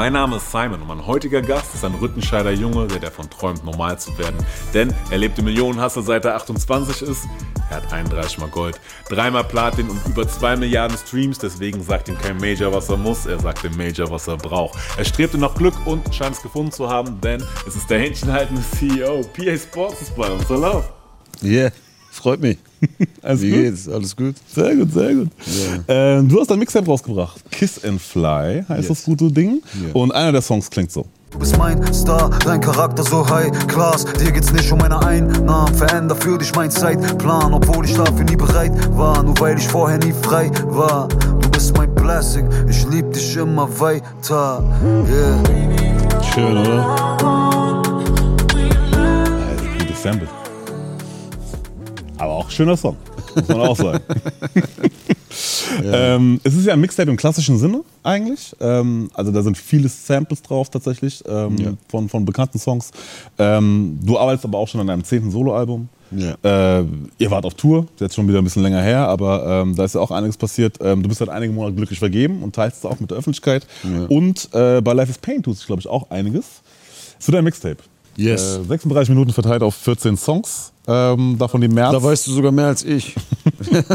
Mein Name ist Simon und mein heutiger Gast ist ein Rüttenscheider Junge, der davon träumt, normal zu werden. Denn er lebt im Millionenhasser seit er 28 ist. Er hat 31 mal Gold, dreimal Platin und über 2 Milliarden Streams. Deswegen sagt ihm kein Major, was er muss. Er sagt dem Major, was er braucht. Er strebte nach Glück und scheint es gefunden zu haben, denn es ist der händchenhaltende CEO. PA Sports ist bei uns. Hallo. Yeah, freut mich. Alles Wie gut? geht's? Alles gut? Sehr gut, sehr gut. Ja. Ähm, du hast ein Mixtape rausgebracht. Kiss and Fly heißt Yes. das gute Ding. Ja. Und einer der Songs klingt so. Du bist mein Star, dein Charakter so high class. Dir geht's nicht um meine Einnahmen. Veränder für dich mein Zeitplan, obwohl ich dafür nie bereit war. Nur weil ich vorher nie frei war. Du bist mein Blessing, ich lieb dich immer weiter. Yeah. Schön, oder? Also, gutes Sample. Aber auch ein schöner Song, muss man auch sagen. ähm, es ist ja ein Mixtape im klassischen Sinne eigentlich. Ähm, also da sind viele Samples drauf tatsächlich ähm, Ja. von, von bekannten Songs. Ähm, du arbeitest aber auch schon an deinem zehnten Soloalbum. Ja. Äh, ihr wart auf Tour, ist jetzt schon wieder ein bisschen länger her, aber ähm, da ist ja auch einiges passiert. Ähm, du bist seit einigen Monaten glücklich vergeben und teilst es auch mit der Öffentlichkeit. Ja. Und äh, bei Life is Pain tut sich, glaube ich, auch einiges. Zu deinem Mixtape. Yes. Äh, 36 Minuten verteilt auf 14 Songs. Ähm, davon die März. Da weißt du sogar mehr als ich.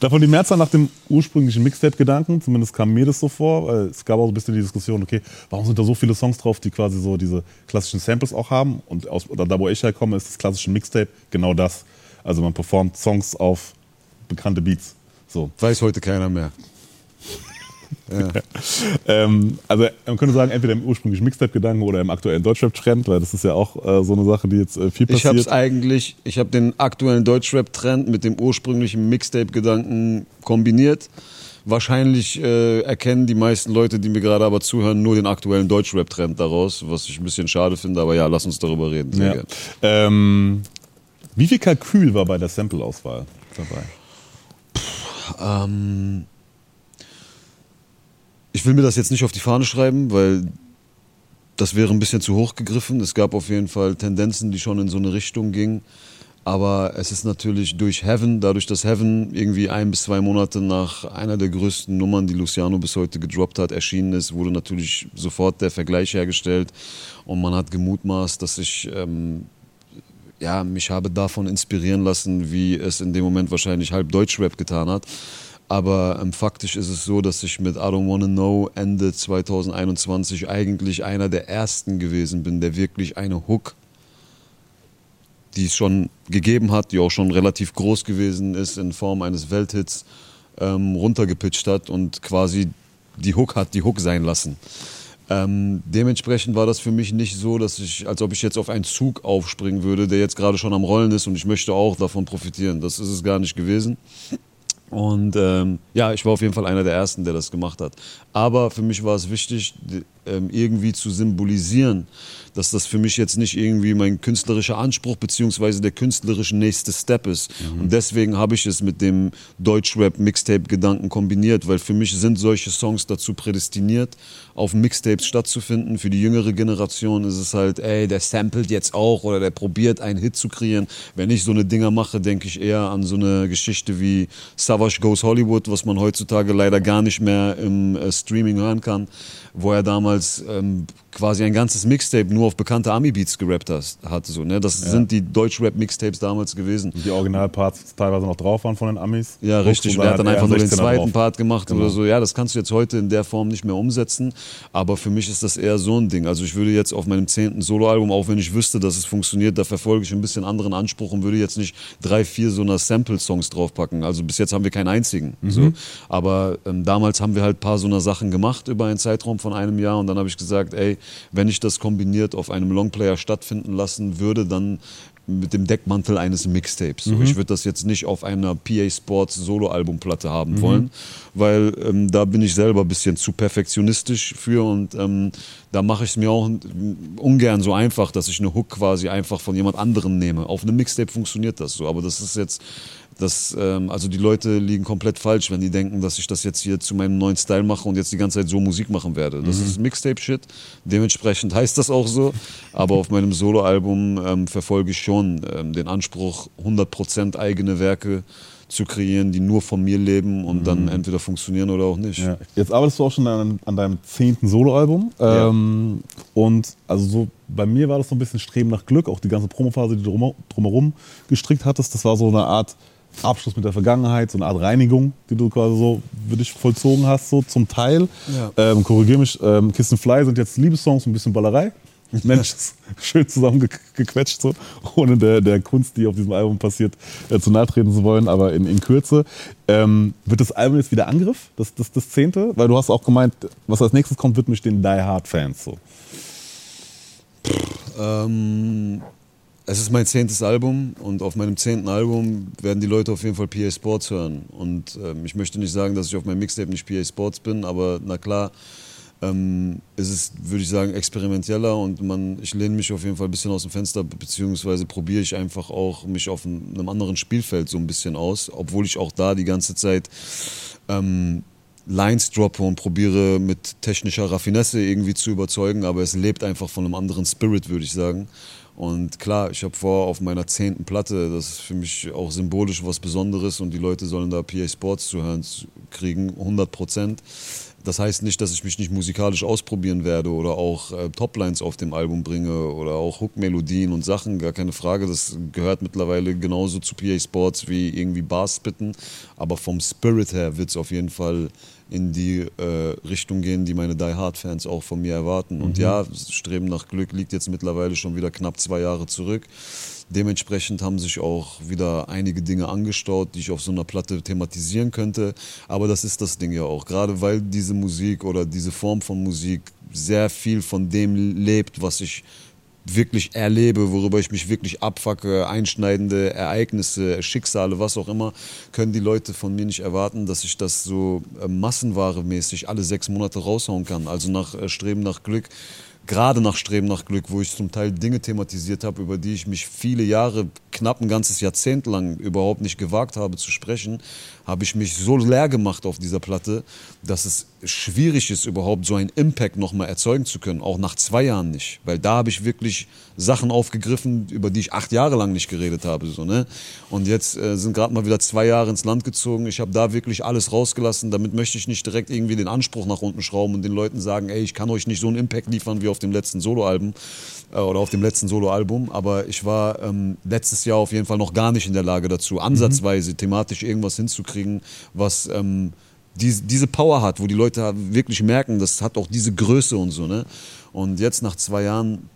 Davon die Mehrzahl nach dem ursprünglichen Mixtape-Gedanken, zumindest kam mir das so vor, weil es gab auch so ein bisschen die Diskussion, okay, warum sind da so viele Songs drauf, die quasi so diese klassischen Samples auch haben? Und aus, da, wo ich herkomme, ist das klassische Mixtape genau das. Also man performt Songs auf bekannte Beats. So. Weiß heute keiner mehr. Ja. Ähm, also man könnte sagen, entweder im ursprünglichen Mixtape-Gedanken oder im aktuellen Deutschrap-Trend, weil das ist ja auch äh, so eine Sache, die jetzt äh, viel Ich habe passiert. es eigentlich, ich habe den aktuellen Deutschrap-Trend mit dem ursprünglichen Mixtape-Gedanken kombiniert. Wahrscheinlich äh, erkennen die meisten Leute, die mir gerade aber zuhören, nur den aktuellen Deutschrap-Trend daraus, was ich ein bisschen schade finde, aber ja, lass uns darüber reden. Sehr Ja. gerne. Ähm, wie viel Kalkül war bei der Sample-Auswahl dabei? Ähm, ich will mir das jetzt nicht auf die Fahne schreiben, weil das wäre ein bisschen zu hoch gegriffen. Es gab auf jeden Fall Tendenzen, die schon in so eine Richtung gingen. Aber es ist natürlich durch Heaven, dadurch, dass Heaven irgendwie ein bis zwei Monate nach einer der größten Nummern, die Luciano bis heute gedroppt hat, erschienen ist, wurde natürlich sofort der Vergleich hergestellt. Und man hat gemutmaßt, dass ich ähm, ja, mich habe davon inspirieren lassen, wie es in dem Moment wahrscheinlich halb Deutschrap getan hat. Aber ähm, faktisch ist es so, dass ich mit I Don't Wanna Know Ende 2021 eigentlich einer der ersten gewesen bin, der wirklich eine Hook, die es schon gegeben hat, die auch schon relativ groß gewesen ist in Form eines Welthits, ähm, runtergepitcht hat und quasi die Hook hat die Hook sein lassen. Ähm, dementsprechend war das für mich nicht so, dass ich, als ob ich jetzt auf einen Zug aufspringen würde, der jetzt gerade schon am Rollen ist und ich möchte auch davon profitieren. Das ist es gar nicht gewesen. Und ähm, ja, ich war auf jeden Fall einer der Ersten, der das gemacht hat. Aber für mich war es wichtig, irgendwie zu symbolisieren, dass das für mich jetzt nicht irgendwie mein künstlerischer Anspruch beziehungsweise der künstlerische nächste Step ist. Und deswegen habe ich es mit dem Deutschrap-Mixtape-Gedanken kombiniert, weil für mich sind solche Songs dazu prädestiniert, auf Mixtapes stattzufinden. Für die jüngere Generation ist es halt, ey, der samplet jetzt auch oder der probiert einen Hit zu kreieren. Wenn ich so eine Dinger mache, denke ich eher an so eine Geschichte wie Savage Goes Hollywood, was man heutzutage leider gar nicht mehr im äh, Streaming hören kann, wo er damals ähm, quasi ein ganzes Mixtape nur auf bekannte Ami-Beats gerappt hat. So, ne? Das sind die Deutschrap-Mixtapes damals gewesen. Die Originalparts teilweise noch drauf waren von den Amis. Ja, richtig. Und er hat dann einfach nur den 16er zweiten drauf. Part gemacht Genau. oder so. Ja, das kannst du jetzt heute in der Form nicht mehr umsetzen. Aber für mich ist das eher so ein Ding. Also ich würde jetzt auf meinem zehnten Soloalbum, auch wenn ich wüsste, dass es funktioniert, da verfolge ich ein bisschen anderen Anspruch und würde jetzt nicht drei, vier so einer Sample-Songs draufpacken. Also bis jetzt haben wir keinen einzigen. Mhm. So. Aber ähm, damals haben wir halt ein paar so einer Sachen gemacht über einen Zeitraum von einem Jahr. Und dann habe ich gesagt, ey, wenn ich das kombiniert auf einem Longplayer stattfinden lassen würde, dann mit dem Deckmantel eines Mixtapes. So, Ich würde das jetzt nicht auf einer PA Sports Soloalbumplatte haben wollen, weil ähm, da bin ich selber ein bisschen zu perfektionistisch für und ähm, da mache ich es mir auch ungern so einfach, dass ich eine Hook quasi einfach von jemand anderem nehme. Auf einem Mixtape funktioniert das so, aber das ist jetzt das, ähm, also die Leute liegen komplett falsch, wenn die denken, dass ich das jetzt hier zu meinem neuen Style mache und jetzt die ganze Zeit so Musik machen werde. Das ist Mixtape-Shit. Dementsprechend heißt das auch so. Aber auf meinem Soloalbum ähm, verfolge ich schon ähm, den Anspruch, 100% eigene Werke zu kreieren, die nur von mir leben und dann entweder funktionieren oder auch nicht. Ja. Jetzt arbeitest du auch schon an, an deinem zehnten Soloalbum. Ja. Ähm, und also so bei mir war das so ein bisschen Streben nach Glück, auch die ganze Promophase, die du drum, drumherum gestrickt hattest. Das war so eine Art Abschluss mit der Vergangenheit, so eine Art Reinigung, die du quasi so für dich vollzogen hast, so zum Teil. Ja. Ähm, Korrigiere mich, ähm, Kiss and Fly sind jetzt Liebessongs, ein bisschen Ballerei. Mensch, schön zusammengequetscht, so, ohne der, der Kunst, die auf diesem Album passiert, äh, zu nahe treten zu wollen, aber in, in Kürze. Ähm, wird das Album jetzt wieder Angriff, das, das, das zehnte? Weil du hast auch gemeint, was als nächstes kommt, wird mich den Die Hard Fans so. Ähm, es ist mein zehntes Album und auf meinem zehnten Album werden die Leute auf jeden Fall PA Sports hören. Und ähm, ich möchte nicht sagen, dass ich auf meinem Mixtape nicht PA Sports bin, aber na klar, ähm, es ist, würde ich sagen, experimenteller und man, ich lehne mich auf jeden Fall ein bisschen aus dem Fenster, beziehungsweise probiere ich einfach auch mich auf einem anderen Spielfeld so ein bisschen aus, obwohl ich auch da die ganze Zeit ähm, Lines droppe und probiere mit technischer Raffinesse irgendwie zu überzeugen, aber es lebt einfach von einem anderen Spirit, würde ich sagen. Und klar, ich habe vor, auf meiner zehnten Platte, das ist für mich auch symbolisch was Besonderes und die Leute sollen da PA Sports zu hören kriegen, 100 Prozent. Das heißt nicht, dass ich mich nicht musikalisch ausprobieren werde oder auch äh, Toplines auf dem Album bringe oder auch Hook-Melodien und Sachen, gar keine Frage. Das gehört mittlerweile genauso zu PA Sports wie irgendwie Bars spitten. Aber vom Spirit her wird es auf jeden Fall in die äh, Richtung gehen, die meine Die Hard-Fans auch von mir erwarten. Und ja, Streben nach Glück liegt jetzt mittlerweile schon wieder knapp zwei Jahre zurück. Dementsprechend haben sich auch wieder einige Dinge angestaut, die ich auf so einer Platte thematisieren könnte. Aber das ist das Ding ja auch. Gerade weil diese Musik oder diese Form von Musik sehr viel von dem lebt, was ich wirklich erlebe, worüber ich mich wirklich abfacke, einschneidende Ereignisse, Schicksale, was auch immer, können die Leute von mir nicht erwarten, dass ich das so äh, massenware-mäßig alle sechs Monate raushauen kann. Also nach äh, Streben nach Glück gerade nach Streben nach Glück, wo ich zum Teil Dinge thematisiert habe, über die ich mich viele Jahre, knapp ein ganzes Jahrzehnt lang überhaupt nicht gewagt habe zu sprechen, habe ich mich so leer gemacht auf dieser Platte, dass es schwierig ist, überhaupt so einen Impact nochmal erzeugen zu können, auch nach zwei Jahren nicht. Weil da habe ich wirklich Sachen aufgegriffen, über die ich acht Jahre lang nicht geredet habe. So, ne? Und jetzt äh, sind gerade mal wieder zwei Jahre ins Land gezogen. Ich habe da wirklich alles rausgelassen. Damit möchte ich nicht direkt irgendwie den Anspruch nach unten schrauben und den Leuten sagen, ey, ich kann euch nicht so einen Impact liefern wie auf dem letzten Soloalbum äh, oder auf dem letzten Soloalbum. Aber ich war ähm, letztes Jahr auf jeden Fall noch gar nicht in der Lage dazu, ansatzweise thematisch irgendwas hinzukriegen, was... Ähm, diese, diese Power hat, wo die Leute wirklich merken, das hat auch diese Größe und so. Ne? Und jetzt nach zwei Jahren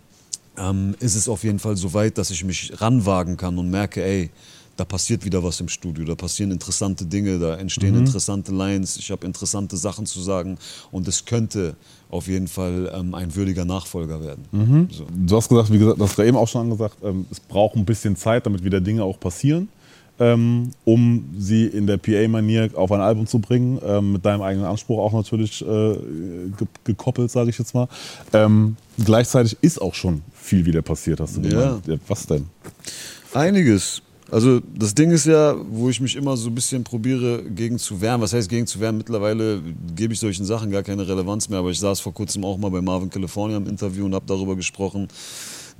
ähm, ist es auf jeden Fall so weit, dass ich mich ranwagen kann und merke, ey, da passiert wieder was im Studio, da passieren interessante Dinge, da entstehen Mhm. interessante Lines, ich habe interessante Sachen zu sagen und es könnte auf jeden Fall ähm, ein würdiger Nachfolger werden. Mhm. So. Du hast gesagt, wie gesagt, das hast du eben auch schon gesagt, ähm, es braucht ein bisschen Zeit, damit wieder Dinge auch passieren, um sie in der PA-Manier auf ein Album zu bringen, ähm, mit deinem eigenen Anspruch auch natürlich äh, ge gekoppelt, sage ich jetzt mal. Ähm, gleichzeitig ist auch schon viel wieder passiert, hast du gemeint. Ja, was denn? Einiges. Also das Ding ist ja, wo ich mich immer so ein bisschen probiere gegen zu wehren. Was heißt gegen zu wehren? Mittlerweile gebe ich solchen Sachen gar keine Relevanz mehr. Aber ich saß vor kurzem auch mal bei Marvin California im Interview und habe darüber gesprochen,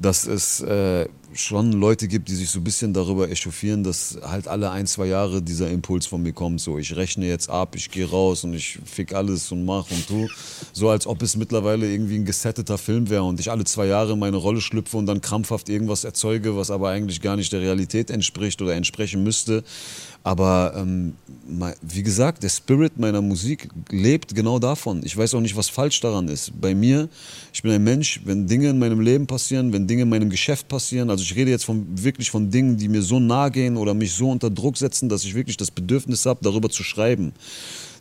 dass es äh, schon Leute gibt, die sich so ein bisschen darüber echauffieren, dass halt alle ein, zwei Jahre dieser Impuls von mir kommt. So, ich rechne jetzt ab, ich gehe raus und ich fick alles und mach und tu. So als ob es mittlerweile irgendwie ein gesetteter Film wäre und ich alle zwei Jahre in meine Rolle schlüpfe und dann krampfhaft irgendwas erzeuge, was aber eigentlich gar nicht der Realität entspricht oder entsprechen müsste. Aber ähm, wie gesagt, der Spirit meiner Musik lebt genau davon. Ich weiß auch nicht, was falsch daran ist. Bei mir, ich bin ein Mensch, wenn Dinge in meinem Leben passieren, wenn Dinge in meinem Geschäft passieren, also ich rede jetzt von, wirklich von Dingen, die mir so nahe gehen oder mich so unter Druck setzen, dass ich wirklich das Bedürfnis habe, darüber zu schreiben,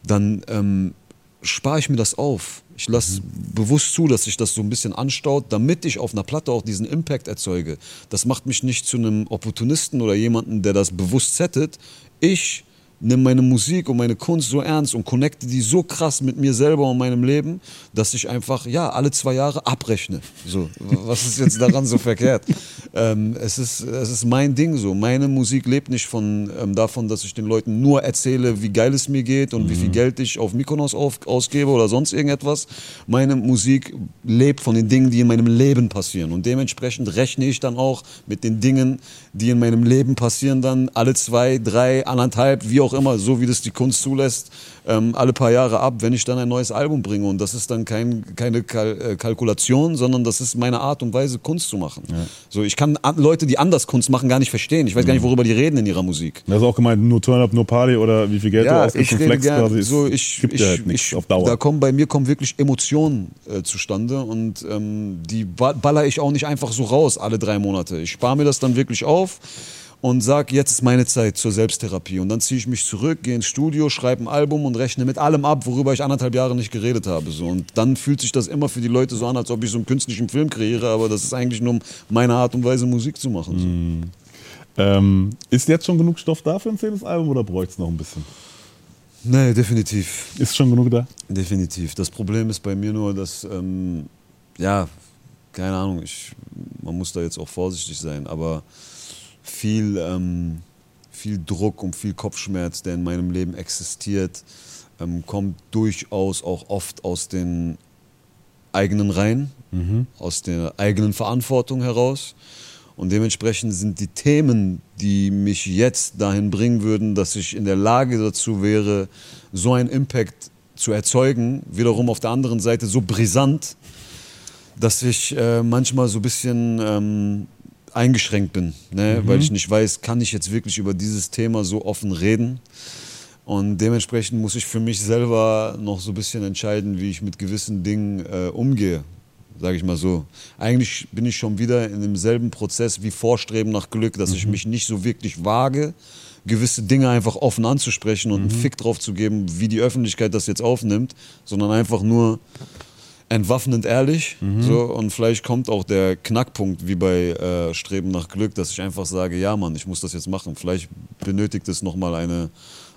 dann ähm, spare ich mir das auf. Ich lasse bewusst zu, dass sich das so ein bisschen anstaut, damit ich auf einer Platte auch diesen Impact erzeuge. Das macht mich nicht zu einem Opportunisten oder jemanden, der das bewusst settet. Ich nimm meine Musik und meine Kunst so ernst und connecte die so krass mit mir selber und meinem Leben, dass ich einfach, ja, alle zwei Jahre abrechne. So, was ist jetzt daran so verkehrt? Ähm, es, ist, es ist mein Ding so. Meine Musik lebt nicht von, ähm, davon, dass ich den Leuten nur erzähle, wie geil es mir geht und wie viel Geld ich auf Mykonos auf, ausgebe oder sonst irgendetwas. Meine Musik lebt von den Dingen, die in meinem Leben passieren. Und dementsprechend rechne ich dann auch mit den Dingen, die in meinem Leben passieren, dann alle zwei, drei, anderthalb, wie auch immer, so wie das die Kunst zulässt, ähm, alle paar Jahre ab, wenn ich dann ein neues Album bringe. Und das ist dann kein, keine Kal äh, Kalkulation, sondern das ist meine Art und Weise, Kunst zu machen. So, ich kann an- Leute, die anders Kunst machen, gar nicht verstehen. Ich weiß gar nicht, worüber die reden in ihrer Musik. Das ist auch gemeint, nur Turn Up, nur Party oder wie viel Geld du Ja, ausgibst ich und rede Flex gerne. quasi. So, ich, gibt ich, ja halt ich, auf Dauer. Da kommen bei mir kommen wirklich Emotionen äh, zustande und ähm, die ba- baller ich auch nicht einfach so raus alle drei Monate. Ich spare mir das dann wirklich auf und sag, jetzt ist meine Zeit zur Selbsttherapie. Und dann ziehe ich mich zurück, gehe ins Studio, schreibe ein Album und rechne mit allem ab, worüber ich anderthalb Jahre nicht geredet habe. So. Und dann fühlt sich das immer für die Leute so an, als ob ich so einen künstlichen Film kreiere, aber das ist eigentlich nur meine Art und Weise, Musik zu machen. So. Mhm. ähm, ist jetzt schon genug Stoff da für ein zehntes Album oder bräuchte es noch ein bisschen? Nee, definitiv. Ist schon genug da? Definitiv. Das Problem ist bei mir nur, dass, ähm, ja, keine Ahnung, ich, man muss da jetzt auch vorsichtig sein, aber viel, ähm, viel Druck und viel Kopfschmerz, der in meinem Leben existiert, ähm, kommt durchaus auch oft aus den eigenen Reihen, aus der eigenen Verantwortung heraus. Und dementsprechend sind die Themen, die mich jetzt dahin bringen würden, dass ich in der Lage dazu wäre, so einen Impact zu erzeugen, wiederum auf der anderen Seite so brisant, dass ich äh, manchmal so ein bisschen ähm, eingeschränkt bin, ne? weil ich nicht weiß, kann ich jetzt wirklich über dieses Thema so offen reden. Und dementsprechend muss ich für mich selber noch so ein bisschen entscheiden, wie ich mit gewissen Dingen äh, umgehe, sage ich mal so. Eigentlich bin ich schon wieder in demselben Prozess wie Vorstreben nach Glück, dass ich mich nicht so wirklich wage, gewisse Dinge einfach offen anzusprechen und einen Fick drauf zu geben, wie die Öffentlichkeit das jetzt aufnimmt, sondern einfach nur entwaffnend ehrlich. So, und vielleicht kommt auch der Knackpunkt wie bei äh, Streben nach Glück, dass ich einfach sage, ja Mann, ich muss das jetzt machen. Vielleicht benötigt es nochmal eine,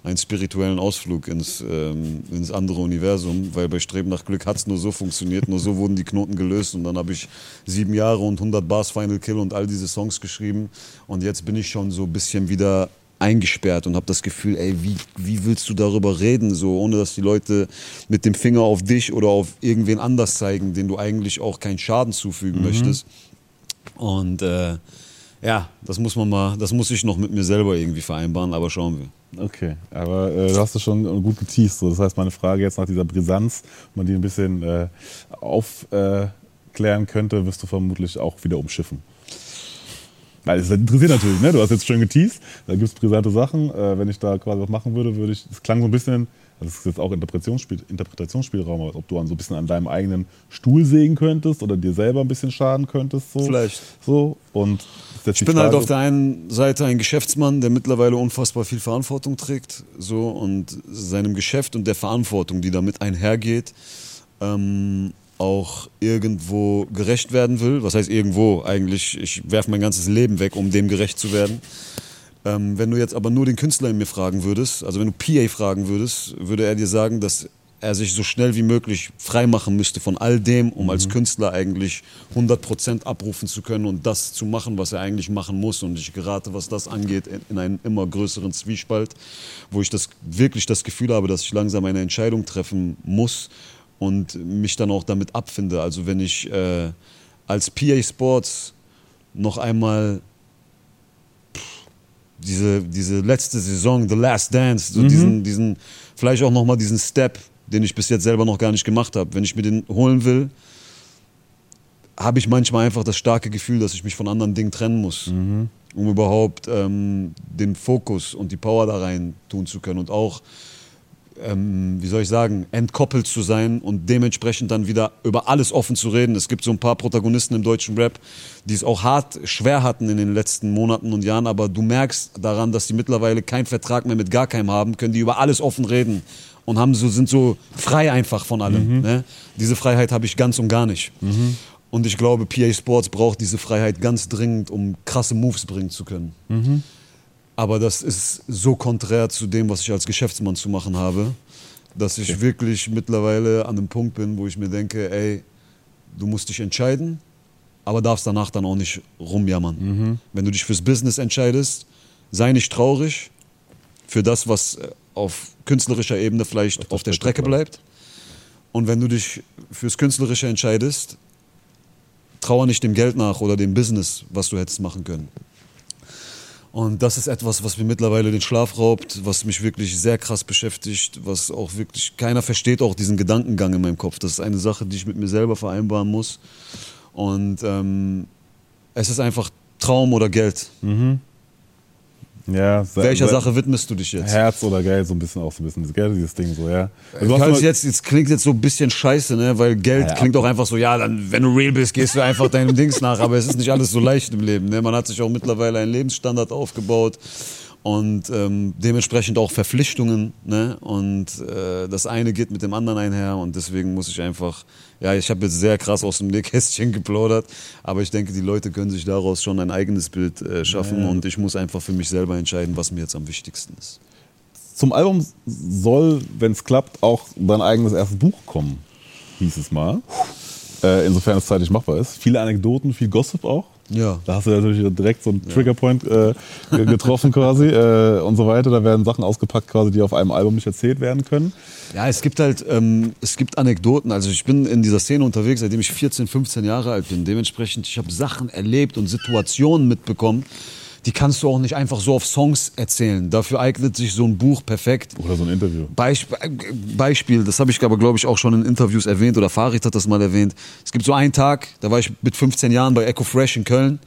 einen spirituellen Ausflug ins, ähm, ins andere Universum, weil bei Streben nach Glück hat es nur so funktioniert, nur so wurden die Knoten gelöst und dann habe ich sieben Jahre und 100 Bars Final Kill und all diese Songs geschrieben und jetzt bin ich schon so ein bisschen wieder eingesperrt und habe das Gefühl, ey, wie, wie willst du darüber reden, so ohne dass die Leute mit dem Finger auf dich oder auf irgendwen anders zeigen, den du eigentlich auch keinen Schaden zufügen möchtest. Und äh, ja, das muss man mal, das muss ich noch mit mir selber irgendwie vereinbaren, aber schauen wir. Okay, aber äh, du hast es schon gut geteased. So. Das heißt, meine Frage jetzt nach dieser Brisanz, wenn man die ein bisschen äh, aufklären könnte, wirst du vermutlich auch wieder umschiffen. Weil es interessiert natürlich, ne? Du hast jetzt schön geteased, da gibt es brisante Sachen. Äh, wenn ich da quasi was machen würde, würde ich. Es klang so ein bisschen, das ist jetzt auch Interpretationsspiel, Interpretationsspielraum, als ob du an so ein bisschen an deinem eigenen Stuhl sägen könntest oder dir selber ein bisschen schaden könntest. So. Vielleicht. So. Und Ich bin halt Frage- auf der einen Seite ein Geschäftsmann, der mittlerweile unfassbar viel Verantwortung trägt, so und seinem Geschäft und der Verantwortung, die damit einhergeht, ähm, auch irgendwo gerecht werden will. Was heißt irgendwo? Eigentlich, ich werfe mein ganzes Leben weg, um dem gerecht zu werden. Ähm, wenn du jetzt aber nur den Künstler in mir fragen würdest, also wenn du PA fragen würdest, würde er dir sagen, dass er sich so schnell wie möglich freimachen müsste von all dem, um als Künstler eigentlich 100% abrufen zu können und das zu machen, was er eigentlich machen muss. Und ich gerate, was das angeht, in- in einen immer größeren Zwiespalt, wo ich das, wirklich das Gefühl habe, dass ich langsam eine Entscheidung treffen muss und mich dann auch damit abfinde. Also wenn ich äh, als PA Sports noch einmal diese, diese letzte Saison, The Last Dance, so diesen, diesen, vielleicht auch nochmal diesen Step, den ich bis jetzt selber noch gar nicht gemacht habe. Wenn ich mir den holen will, habe ich manchmal einfach das starke Gefühl, dass ich mich von anderen Dingen trennen muss, um überhaupt ähm, den Fokus und die Power da rein tun zu können und auch ähm, wie soll ich sagen, entkoppelt zu sein und dementsprechend dann wieder über alles offen zu reden. Es gibt so ein paar Protagonisten im deutschen Rap, die es auch hart, schwer hatten in den letzten Monaten und Jahren, aber du merkst daran, dass die mittlerweile keinen Vertrag mehr mit gar keinem haben, können die über alles offen reden und haben so, sind so frei einfach von allem. Ne? Diese Freiheit habe ich ganz und gar nicht. Und ich glaube, PA Sports braucht diese Freiheit ganz dringend, um krasse Moves bringen zu können. Aber das ist so konträr zu dem, was ich als Geschäftsmann zu machen habe, dass ich Okay. wirklich mittlerweile an einem Punkt bin, wo ich mir denke, ey, du musst dich entscheiden, aber darfst danach dann auch nicht rumjammern. Wenn du dich fürs Business entscheidest, sei nicht traurig für das, was äh, auf künstlerischer Ebene vielleicht auf, der Strecke bleibt. Und wenn du dich fürs Künstlerische entscheidest, trauer nicht dem Geld nach oder dem Business, was du hättest machen können. Und das ist etwas, was mir mittlerweile den Schlaf raubt, was mich wirklich sehr krass beschäftigt, was auch wirklich, keiner versteht auch diesen Gedankengang in meinem Kopf. Das ist eine Sache, die ich mit mir selber vereinbaren muss. Und ähm, es ist einfach Traum oder Geld. Ja, Welcher Sache widmest du dich jetzt? Herz oder Geld, so ein bisschen auch so ein bisschen Geld, dieses Ding so, ja. Also immer- jetzt, jetzt klingt jetzt so ein bisschen scheiße, ne? weil Geld Ja, klingt auch einfach so, ja, dann, wenn du real bist, gehst du einfach deinem Dings nach, aber es ist nicht alles so leicht im Leben. Ne? Man hat sich auch mittlerweile einen Lebensstandard aufgebaut und ähm, dementsprechend auch Verpflichtungen. Ne? Und äh, das eine geht mit dem anderen einher und deswegen muss ich einfach, ja, ich habe jetzt sehr krass aus dem Nähkästchen geplaudert, aber ich denke, die Leute können sich daraus schon ein eigenes Bild äh, schaffen und ich muss einfach für mich selber entscheiden, was mir jetzt am wichtigsten ist. Zum Album soll, wenn es klappt, auch dein eigenes erstes Buch kommen, hieß es mal. Äh, insofern es zeitlich machbar ist. Viele Anekdoten, viel Gossip auch. Ja. Da hast du natürlich direkt so einen Triggerpoint äh, ge- getroffen quasi äh, und so weiter. Da werden Sachen ausgepackt quasi, die auf einem Album nicht erzählt werden können. Ja, es gibt halt, ähm, es gibt Anekdoten. Also ich bin in dieser Szene unterwegs, seitdem ich 14, 15 Jahre alt bin. Dementsprechend, ich habe Sachen erlebt und Situationen mitbekommen, die kannst du auch nicht einfach so auf Songs erzählen. Dafür eignet sich so ein Buch perfekt. Oder so ein Interview. Beisp äh, Beispiel, das habe ich aber, glaube ich, auch schon in Interviews erwähnt oder Farid hat das mal erwähnt. Es gibt so einen Tag, da war ich mit 15 Jahren bei Echo Fresh in Köln.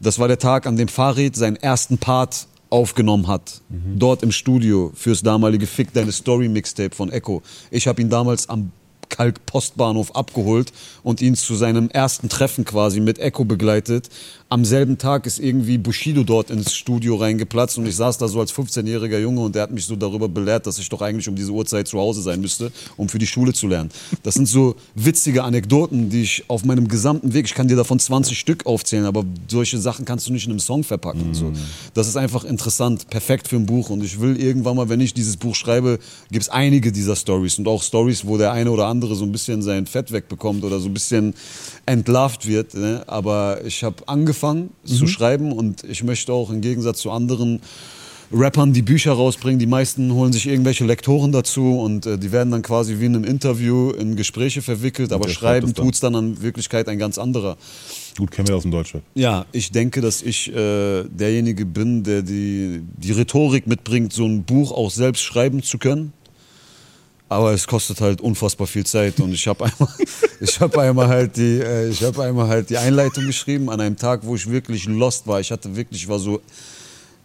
Das war der Tag, an dem Farid seinen ersten Part aufgenommen hat. Dort im Studio fürs damalige Fick Deine Story Mixtape von Echo. Ich habe ihn damals am Kalk-Postbahnhof abgeholt und ihn zu seinem ersten Treffen quasi mit Echo begleitet. Am selben Tag ist irgendwie Bushido dort ins Studio reingeplatzt und ich saß da so als 15-jähriger Junge und der hat mich so darüber belehrt, dass ich doch eigentlich um diese Uhrzeit zu Hause sein müsste, um für die Schule zu lernen. Das sind so witzige Anekdoten, die ich auf meinem gesamten Weg, ich kann dir davon 20 Stück aufzählen, aber solche Sachen kannst du nicht in einem Song verpacken. So. Das ist einfach interessant, perfekt für ein Buch und ich will irgendwann mal, wenn ich dieses Buch schreibe, gibt es einige dieser Stories und auch Stories, wo der eine oder andere so ein bisschen sein Fett wegbekommt oder so ein bisschen entlarvt wird. Ne? Aber ich habe angefangen zu schreiben und ich möchte auch im Gegensatz zu anderen Rappern, die Bücher rausbringen, die meisten holen sich irgendwelche Lektoren dazu und äh, die werden dann quasi wie in einem Interview in Gespräche verwickelt, aber schreiben es dann. in Wirklichkeit ein ganz anderer. Gut, kennen wir aus dem Deutschrap. Ja, ich denke, dass ich äh, derjenige bin, der die, die Rhetorik mitbringt, so ein Buch auch selbst schreiben zu können. Aber es kostet halt unfassbar viel Zeit und ich habe einmal, ich einmal halt die, äh, ich einmal halt die Einleitung geschrieben an einem Tag, wo ich wirklich lost war. Ich hatte wirklich, ich war so,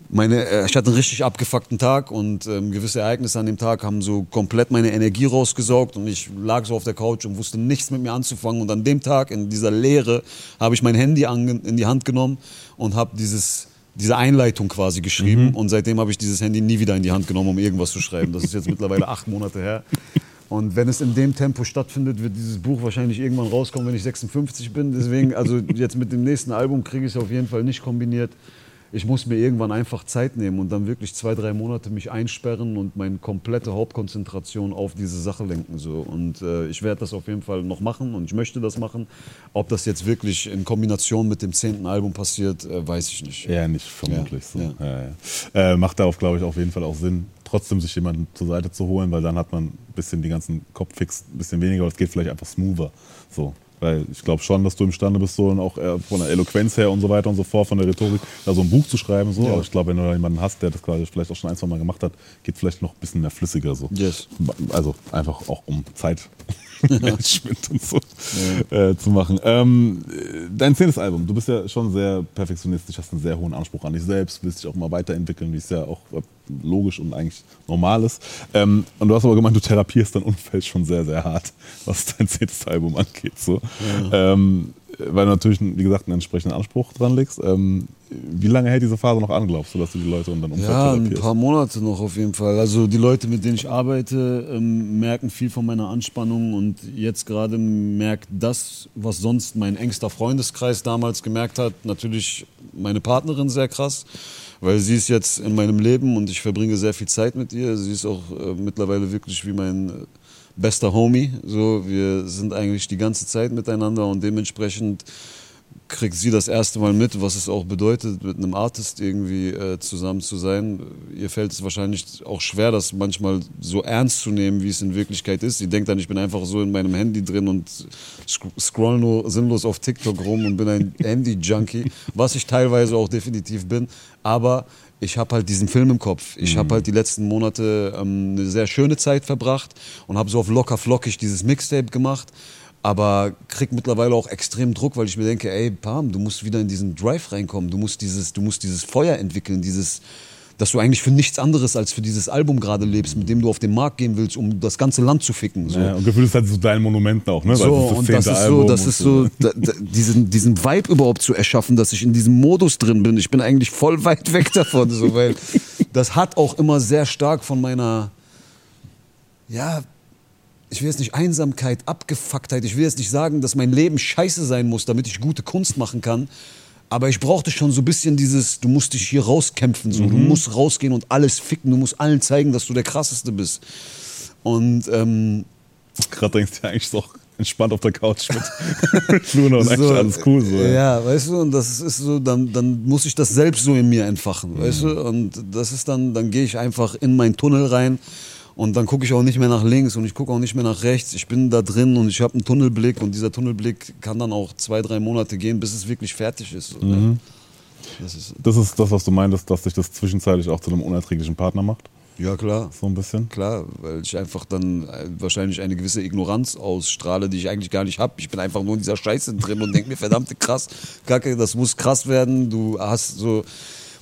meine, äh, ich hatte einen richtig abgefuckten Tag und ähm, gewisse Ereignisse an dem Tag haben so komplett meine Energie rausgesaugt und ich lag so auf der Couch und wusste nichts mit mir anzufangen. Und an dem Tag, in dieser Leere, habe ich mein Handy in die Hand genommen und habe dieses diese Einleitung quasi geschrieben und seitdem habe ich dieses Handy nie wieder in die Hand genommen, um irgendwas zu schreiben. Das ist jetzt mittlerweile acht Monate her. Und wenn es in dem Tempo stattfindet, wird dieses Buch wahrscheinlich irgendwann rauskommen, wenn ich 56 bin. Deswegen, also jetzt mit dem nächsten Album kriege ich es auf jeden Fall nicht kombiniert. Ich muss mir irgendwann einfach Zeit nehmen und dann wirklich zwei, drei Monate mich einsperren und meine komplette Hauptkonzentration auf diese Sache lenken. So. Und äh, ich werde das auf jeden Fall noch machen und ich möchte das machen. Ob das jetzt wirklich in Kombination mit dem zehnten Album passiert, äh, weiß ich nicht. Eher nicht, vermutlich. Ja, so. Ja, ja. Äh, macht darauf, glaube ich, auf jeden Fall auch Sinn, trotzdem sich jemanden zur Seite zu holen, weil dann hat man ein bisschen die ganzen Kopffix ein bisschen weniger, aber es geht vielleicht einfach smoother. So. Weil ich glaube schon, dass du imstande bist, so und auch äh, von der Eloquenz her und so weiter und so fort, von der Rhetorik, da so ein Buch zu schreiben. So. Ja. Aber ich glaube, wenn du da jemanden hast, der das quasi vielleicht auch schon ein, zwei Mal gemacht hat, geht vielleicht noch ein bisschen mehr flüssiger. So. Yes. Also einfach auch um Zeitmanagement und so äh, zu machen. Ähm, äh, dein zehntes Album, du bist ja schon sehr perfektionistisch, hast einen sehr hohen Anspruch an dich selbst, willst dich auch mal weiterentwickeln, wie es ja auch äh, logisch und eigentlich normal ist. Ähm, und du hast aber gemeint, du therapierst dein Umfeld schon sehr, sehr hart, was dein zehntes Album angeht. So. Ähm, äh, weil du natürlich, wie gesagt, einen entsprechenden Anspruch dran legst. Ähm, wie lange hält diese Phase noch an, glaubst du, dass du die Leute und dann Umfeld Ja, ein paar Monate noch auf jeden Fall. Also die Leute, mit denen ich arbeite, ähm, merken viel von meiner Anspannung und jetzt gerade merkt das, was sonst mein engster Freundeskreis damals gemerkt hat, natürlich meine Partnerin sehr krass, weil sie ist jetzt in meinem Leben und ich verbringe sehr viel Zeit mit ihr. Sie ist auch äh, mittlerweile wirklich wie mein äh, bester Homie. So, wir sind eigentlich die ganze Zeit miteinander und dementsprechend kriegt sie das erste Mal mit, was es auch bedeutet, mit einem Artist irgendwie äh, zusammen zu sein. Ihr fällt es wahrscheinlich auch schwer, das manchmal so ernst zu nehmen, wie es in Wirklichkeit ist. Sie denkt dann, ich bin einfach so in meinem Handy drin und sc- scroll nur sinnlos auf TikTok rum und bin ein Handy-Junkie, was ich teilweise auch definitiv bin. Aber ich habe halt diesen Film im Kopf. Ich habe halt die letzten Monate ähm, eine sehr schöne Zeit verbracht und habe so auf locker flockig dieses Mixtape gemacht aber krieg mittlerweile auch extrem Druck, weil ich mir denke, ey, Pam, du musst wieder in diesen Drive reinkommen, du musst dieses, du musst dieses Feuer entwickeln, dieses, dass du eigentlich für nichts anderes als für dieses Album gerade lebst, mit dem du auf den Markt gehen willst, um das ganze Land zu ficken. So. Ja, und gefühlt ist halt so dein Monument auch, ne? So, ist und das ist so, das ist so, da, da, diesen, diesen Vibe überhaupt zu erschaffen, dass ich in diesem Modus drin bin. Ich bin eigentlich voll weit weg davon, so, weil das hat auch immer sehr stark von meiner, ja, ich will jetzt nicht Einsamkeit, Abgefucktheit, ich will jetzt nicht sagen, dass mein Leben scheiße sein muss, damit ich gute Kunst machen kann. Aber ich brauchte schon so ein bisschen dieses, du musst dich hier rauskämpfen, so. du musst rausgehen und alles ficken, du musst allen zeigen, dass du der Krasseste bist. Und ähm, Gerade denkst du ja eigentlich so entspannt auf der Couch mit, Luna und eigentlich alles cool so. Ja, Ja. weißt du, und das ist so, dann, dann muss ich das selbst so in mir entfachen, weißt du? Und das ist dann, dann gehe ich einfach in meinen Tunnel rein und dann gucke ich auch nicht mehr nach links und ich gucke auch nicht mehr nach rechts. Ich bin da drin und ich habe einen Tunnelblick und dieser Tunnelblick kann dann auch zwei, drei Monate gehen, bis es wirklich fertig ist. So, ne? Das ist Das ist das, was du meintest, dass sich das zwischenzeitlich auch zu einem unerträglichen Partner macht. ja klar. So ein bisschen. Klar, weil ich einfach dann äh, wahrscheinlich eine gewisse Ignoranz ausstrahle, die ich eigentlich gar nicht habe. Ich bin einfach nur in dieser Scheiße drin und denke mir, verdammte krass, Kacke, das muss krass werden. Du hast so,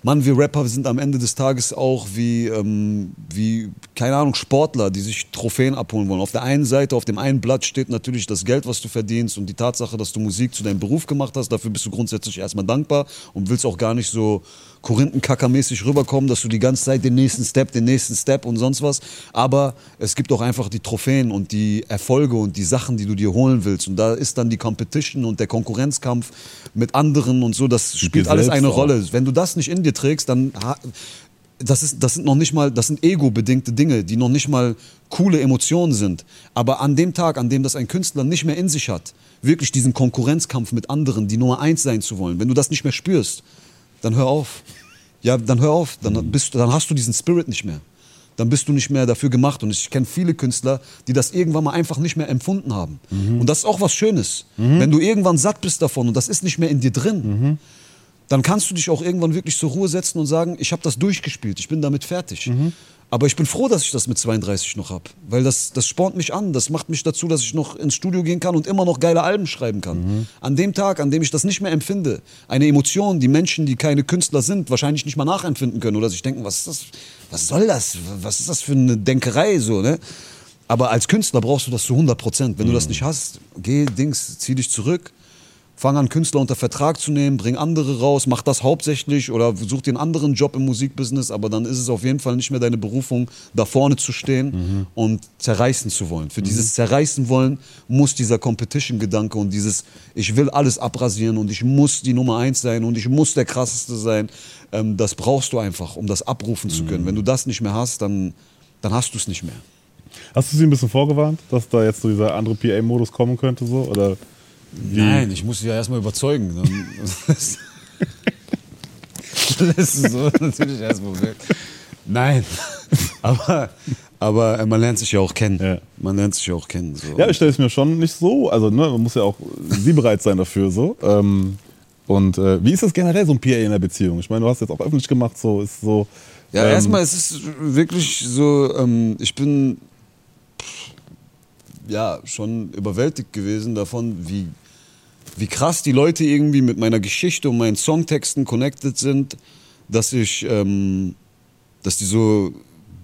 Mann, wir Rapper sind am Ende des Tages auch wie, ähm, wie, keine Ahnung, Sportler, die sich Trophäen abholen wollen. Auf der einen Seite, auf dem einen Blatt steht natürlich das Geld, was du verdienst und die Tatsache, dass du Musik zu deinem Beruf gemacht hast. Dafür bist du grundsätzlich erstmal dankbar und willst auch gar nicht so Korinthenkackermäßig rüberkommen, dass du die ganze Zeit den nächsten Step, den nächsten Step und sonst was. Aber es gibt auch einfach die Trophäen und die Erfolge und die Sachen, die du dir holen willst. Und da ist dann die Competition und der Konkurrenzkampf mit anderen und so. Das spielt alles eine auch. Rolle. Wenn du das nicht in dir trägst, dann das, ist, das sind noch nicht mal, das sind ego-bedingte Dinge, die noch nicht mal coole Emotionen sind. Aber an dem Tag, an dem das ein Künstler nicht mehr in sich hat, wirklich diesen Konkurrenzkampf mit anderen, die Nummer eins sein zu wollen, wenn du das nicht mehr spürst, dann hör auf. Ja, dann hör auf. Dann, bist, dann hast du diesen Spirit nicht mehr. Dann bist du nicht mehr dafür gemacht. Und ich kenne viele Künstler, die das irgendwann mal einfach nicht mehr empfunden haben. Und das ist auch was Schönes. Wenn du irgendwann satt bist davon und das ist nicht mehr in dir drin, dann kannst du dich auch irgendwann wirklich zur Ruhe setzen und sagen, ich habe das durchgespielt, ich bin damit fertig. Aber ich bin froh, dass ich das mit 32 noch habe, weil das, das spornt mich an, das macht mich dazu, dass ich noch ins Studio gehen kann und immer noch geile Alben schreiben kann. An dem Tag, an dem ich das nicht mehr empfinde, eine Emotion, die Menschen, die keine Künstler sind, wahrscheinlich nicht mal nachempfinden können oder sich denken, was ist das, was soll das, was ist das für eine Denkerei so, ne? Aber als Künstler brauchst du das zu 100 Prozent. Wenn du das nicht hast, geh Dings, zieh dich zurück, fang an, Künstler unter Vertrag zu nehmen, bring andere raus, mach das hauptsächlich oder such dir einen anderen Job im Musikbusiness, aber dann ist es auf jeden Fall nicht mehr deine Berufung, da vorne zu stehen und zerreißen zu wollen. Für dieses Zerreißen wollen muss dieser Competition-Gedanke und dieses, ich will alles abrasieren und ich muss die Nummer eins sein und ich muss der krasseste sein, ähm, das brauchst du einfach, um das abrufen zu können. Wenn du das nicht mehr hast, dann, dann hast du es nicht mehr. Hast du sie ein bisschen vorgewarnt, dass da jetzt so dieser andere PA-Modus kommen könnte? So? Oder wie? Nein, ich muss sie ja erstmal überzeugen. Dann lässt es so natürlich erstmal weg. Nein, aber, aber äh, man lernt sich ja auch kennen. Ja. Man lernt sich ja auch kennen. So. Ja, ich stelle es mir schon nicht so. Also, ne, man muss ja auch sie bereit sein dafür. so. Ähm, und äh, wie ist das generell so ein PA in der Beziehung? Ich meine, du hast jetzt auch öffentlich gemacht, so ist so. Ja, ähm, erstmal es ist wirklich so, ähm, ich bin ja schon überwältigt gewesen davon, wie, wie krass die Leute irgendwie mit meiner Geschichte und meinen Songtexten connected sind, dass ich, ähm, dass die so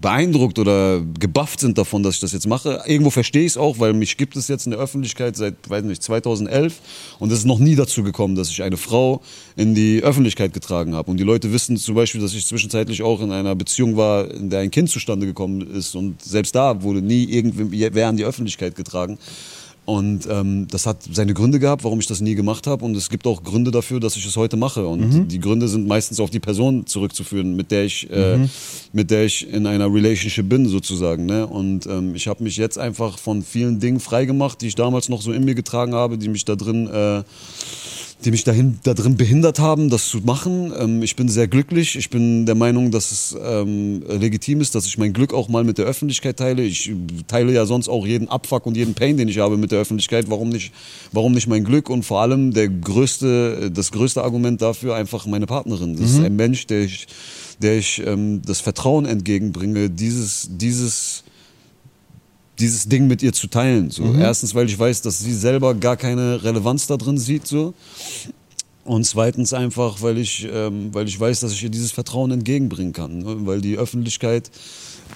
beeindruckt oder gebufft sind davon, dass ich das jetzt mache. Irgendwo verstehe ich es auch, weil mich gibt es jetzt in der Öffentlichkeit seit, weiß nicht, 2011 und es ist noch nie dazu gekommen, dass ich eine Frau in die Öffentlichkeit getragen habe. Und die Leute wissen zum Beispiel, dass ich zwischenzeitlich auch in einer Beziehung war, in der ein Kind zustande gekommen ist und selbst da wurde nie irgendwer an die Öffentlichkeit getragen. Und ähm, das hat seine Gründe gehabt, warum ich das nie gemacht habe. Und es gibt auch Gründe dafür, dass ich es heute mache. Und Mhm. die Gründe sind meistens auf die Person zurückzuführen, mit der ich, äh, Mhm. mit der ich in einer Relationship bin, sozusagen. Ne? Und ähm, ich habe mich jetzt einfach von vielen Dingen freigemacht, die ich damals noch so in mir getragen habe, die mich da drin äh, die mich dahin, da drin behindert haben, das zu machen. Ähm, ich bin sehr glücklich. Ich bin der Meinung, dass es ähm, legitim ist, dass ich mein Glück auch mal mit der Öffentlichkeit teile. Ich teile ja sonst auch jeden Abfuck und jeden Pain, den ich habe mit der Öffentlichkeit. Warum nicht, warum nicht mein Glück? Und vor allem der größte, das größte Argument dafür einfach meine Partnerin. Das ist ein Mensch, der ich, der ich ähm, das Vertrauen entgegenbringe, dieses, dieses dieses Ding mit ihr zu teilen. So. Erstens, weil ich weiß, dass sie selber gar keine Relevanz da drin sieht. So. Und zweitens einfach, weil ich, ähm, weil ich weiß, dass ich ihr dieses Vertrauen entgegenbringen kann. Ne? Weil die Öffentlichkeit,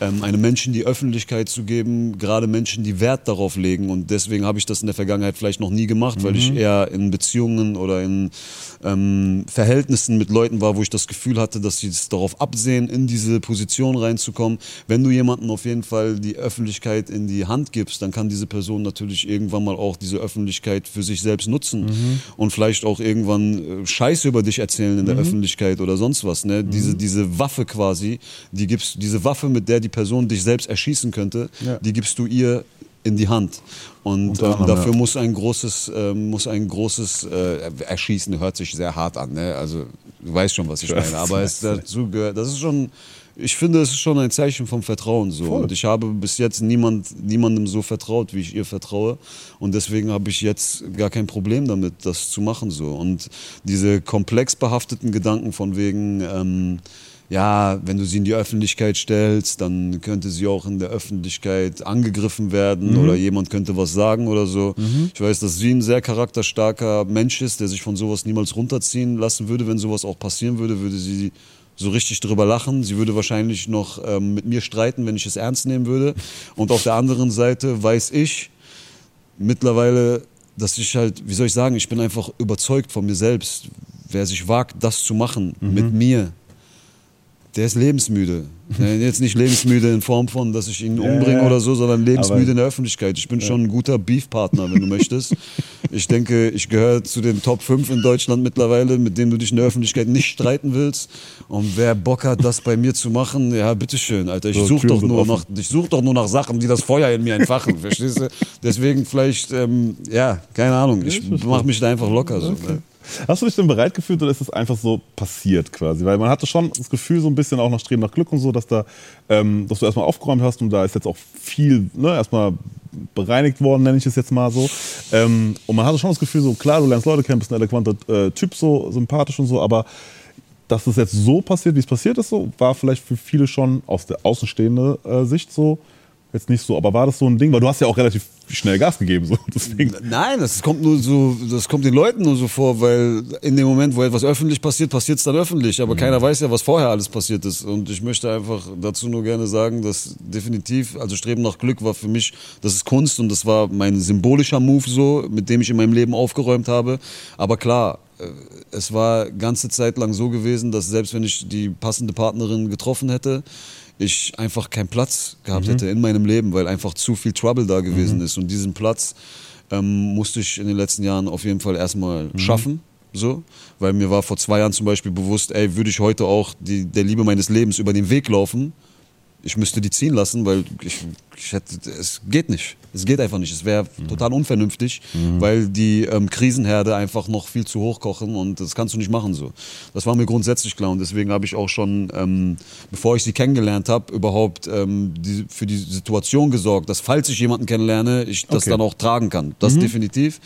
ähm, einem Menschen die Öffentlichkeit zu geben, gerade Menschen, die Wert darauf legen. Und deswegen habe ich das in der Vergangenheit vielleicht noch nie gemacht, weil ich eher in Beziehungen oder in ähm, Verhältnissen mit Leuten war, wo ich das Gefühl hatte, dass sie es darauf absehen, in diese Position reinzukommen. Wenn du jemandem auf jeden Fall die Öffentlichkeit in die Hand gibst, dann kann diese Person natürlich irgendwann mal auch diese Öffentlichkeit für sich selbst nutzen und vielleicht auch irgendwann äh, Scheiße über dich erzählen in der Öffentlichkeit oder sonst was. Ne? Diese, diese Waffe quasi, die gibst, diese Waffe, mit der die Person dich selbst erschießen könnte, Ja. die gibst du ihr in die Hand. Und ähm, anderem, dafür ja. muss ein großes, ähm, muss ein großes äh, Erschießen hört sich sehr hart an. Ne? Also du weißt schon, was ich meine. Aber es dazu gehört, das ist schon, ich finde, es ist schon ein Zeichen vom Vertrauen so. Voll. Und ich habe bis jetzt niemand, niemandem so vertraut, wie ich ihr vertraue. Und deswegen habe ich jetzt gar kein Problem damit, das zu machen so. Und diese komplex behafteten Gedanken von wegen ähm, ja, wenn du sie in die Öffentlichkeit stellst, dann könnte sie auch in der Öffentlichkeit angegriffen werden oder jemand könnte was sagen oder so. Ich weiß, dass sie ein sehr charakterstarker Mensch ist, der sich von sowas niemals runterziehen lassen würde. Wenn sowas auch passieren würde, würde sie so richtig drüber lachen. Sie würde wahrscheinlich noch ähm, mit mir streiten, wenn ich es ernst nehmen würde. Und auf der anderen Seite weiß ich mittlerweile, dass ich halt, wie soll ich sagen, ich bin einfach überzeugt von mir selbst. Wer sich wagt, das zu machen mit mir, der ist lebensmüde. Ja, Jetzt nicht lebensmüde in Form von, dass ich ihn Ja, umbringe ja. oder so, sondern lebensmüde Aber- in der Öffentlichkeit. Ich bin schon ein guter Beef-Partner, wenn du möchtest. Ich denke, ich gehöre zu den Top 5 in Deutschland mittlerweile, mit denen du dich in der Öffentlichkeit nicht streiten willst. Und wer Bock hat, das bei mir zu machen, ja, bitteschön, Alter. Ich So, suche doch, nur nach- ich such doch nur nach Sachen, die das Feuer in mir entfachen, verstehst du? Deswegen vielleicht, ähm, ja, keine Ahnung. Ich mache mich da einfach locker so. Ne? Hast du dich denn bereit gefühlt oder ist es einfach so passiert quasi? Weil man hatte schon das Gefühl, so ein bisschen auch nach Streben nach Glück und so, dass da, ähm, dass du erstmal aufgeräumt hast und da ist jetzt auch viel, ne, erstmal bereinigt worden, nenne ich es jetzt mal so. Ähm, und man hatte schon das Gefühl, so klar, du lernst Leute kennen, bist ein eleganter äh, Typ, so sympathisch und so, aber dass es jetzt so passiert, wie es passiert ist, so, war vielleicht für viele schon aus der außenstehenden äh, Sicht so jetzt nicht so. Aber war das so ein Ding? Weil du hast ja auch relativ schnell Gas gegeben, so deswegen. Nein, das kommt nur so, das kommt den Leuten nur so vor, weil in dem Moment, wo etwas öffentlich passiert, passiert es dann öffentlich. Aber keiner weiß ja, was vorher alles passiert ist. Und ich möchte einfach dazu nur gerne sagen, dass definitiv, also Streben nach Glück war für mich, das ist Kunst und das war mein symbolischer Move so, mit dem ich in meinem Leben aufgeräumt habe. Aber klar, äh, es war ganze Zeit lang so gewesen, dass selbst wenn ich die passende Partnerin getroffen hätte, ich einfach keinen Platz gehabt hätte in meinem Leben, weil einfach zu viel Trouble da gewesen ist. Und diesen Platz ähm, musste ich in den letzten Jahren auf jeden Fall erstmal schaffen. So, weil mir war vor zwei Jahren zum Beispiel bewusst, ey, würde ich heute auch die, der Liebe meines Lebens über den Weg laufen, ich müsste die ziehen lassen, weil ich, ich hätte, es geht nicht. Es geht einfach nicht. Es wäre total unvernünftig, weil die ähm, Krisenherde einfach noch viel zu hoch kochen und das kannst du nicht machen so. Das war mir grundsätzlich klar und deswegen habe ich auch schon, ähm, bevor ich sie kennengelernt habe, überhaupt ähm, die, für die Situation gesorgt, dass falls ich jemanden kennenlerne, ich das Okay. dann auch tragen kann. Das definitiv.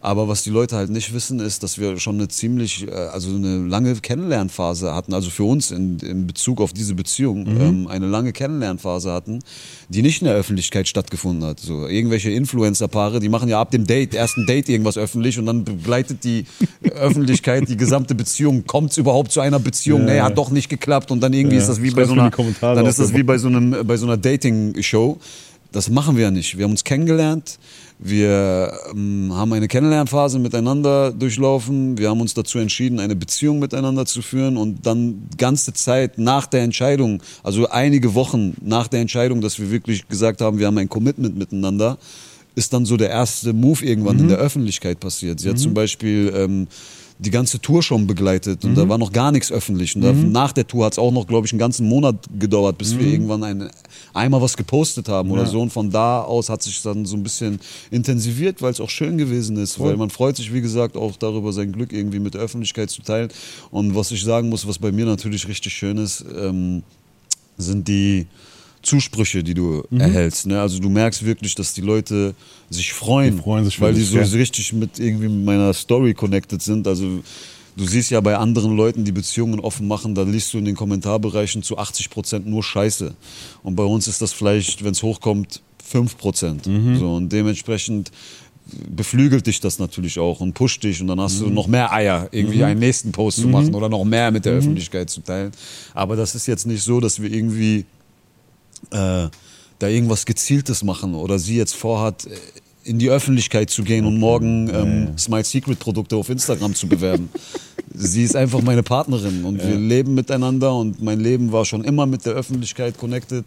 Aber was die Leute halt nicht wissen, ist, dass wir schon eine ziemlich, äh, also eine lange Kennenlernphase hatten, also für uns in, in Bezug auf diese Beziehung, ähm, eine lange Kennenlernphase hatten, die nicht in der Öffentlichkeit stattgefunden hat. So irgendwelche Influencer-Paare, die machen ja ab dem Date, ersten Date irgendwas öffentlich und dann begleitet die Öffentlichkeit die gesamte Beziehung. Kommt es überhaupt zu einer Beziehung? Ja, nee, hat doch nicht geklappt und dann irgendwie Ja, ist das wie bei so einer, dann ist das wie bei so einem, bei so einer Dating-Show. Das machen wir ja nicht. Wir haben uns kennengelernt. Wir ähm, haben eine Kennenlernphase miteinander durchlaufen. Wir haben uns dazu entschieden, eine Beziehung miteinander zu führen und dann ganze Zeit nach der Entscheidung, also einige Wochen nach der Entscheidung, dass wir wirklich gesagt haben, wir haben ein Commitment miteinander, ist dann so der erste Move irgendwann in der Öffentlichkeit passiert. Sie hat zum Beispiel ähm, die ganze Tour schon begleitet und da war noch gar nichts öffentlich. Und da, nach der Tour hat es auch noch, glaube ich, einen ganzen Monat gedauert, bis wir irgendwann ein, einmal was gepostet haben oder so. Und von da aus hat sich dann so ein bisschen intensiviert, weil es auch schön gewesen ist. Weil man freut sich, wie gesagt, auch darüber, sein Glück irgendwie mit der Öffentlichkeit zu teilen. Und was ich sagen muss, was bei mir natürlich richtig schön ist, ähm, sind die Zusprüche, die du erhältst. Ne? Also du merkst wirklich, dass die Leute sich freuen, Die freuen sich weil die so ja. richtig mit irgendwie mit meiner Story connected sind. Also du siehst ja bei anderen Leuten, die Beziehungen offen machen, da liest du in den Kommentarbereichen zu 80 Prozent nur Scheiße. Und bei uns ist das vielleicht, wenn es hochkommt, 5 Prozent. Mhm. So, und dementsprechend beflügelt dich das natürlich auch und pusht dich und dann hast Mhm. du noch mehr Eier, irgendwie einen nächsten Post zu machen oder noch mehr mit der Öffentlichkeit zu teilen. Aber das ist jetzt nicht so, dass wir irgendwie äh, da irgendwas Gezieltes machen oder sie jetzt vorhat, äh, in die Öffentlichkeit zu gehen und morgen ähm, Smile Secret Produkte auf Instagram zu bewerben. sie ist einfach meine Partnerin und wir leben miteinander und mein Leben war schon immer mit der Öffentlichkeit connected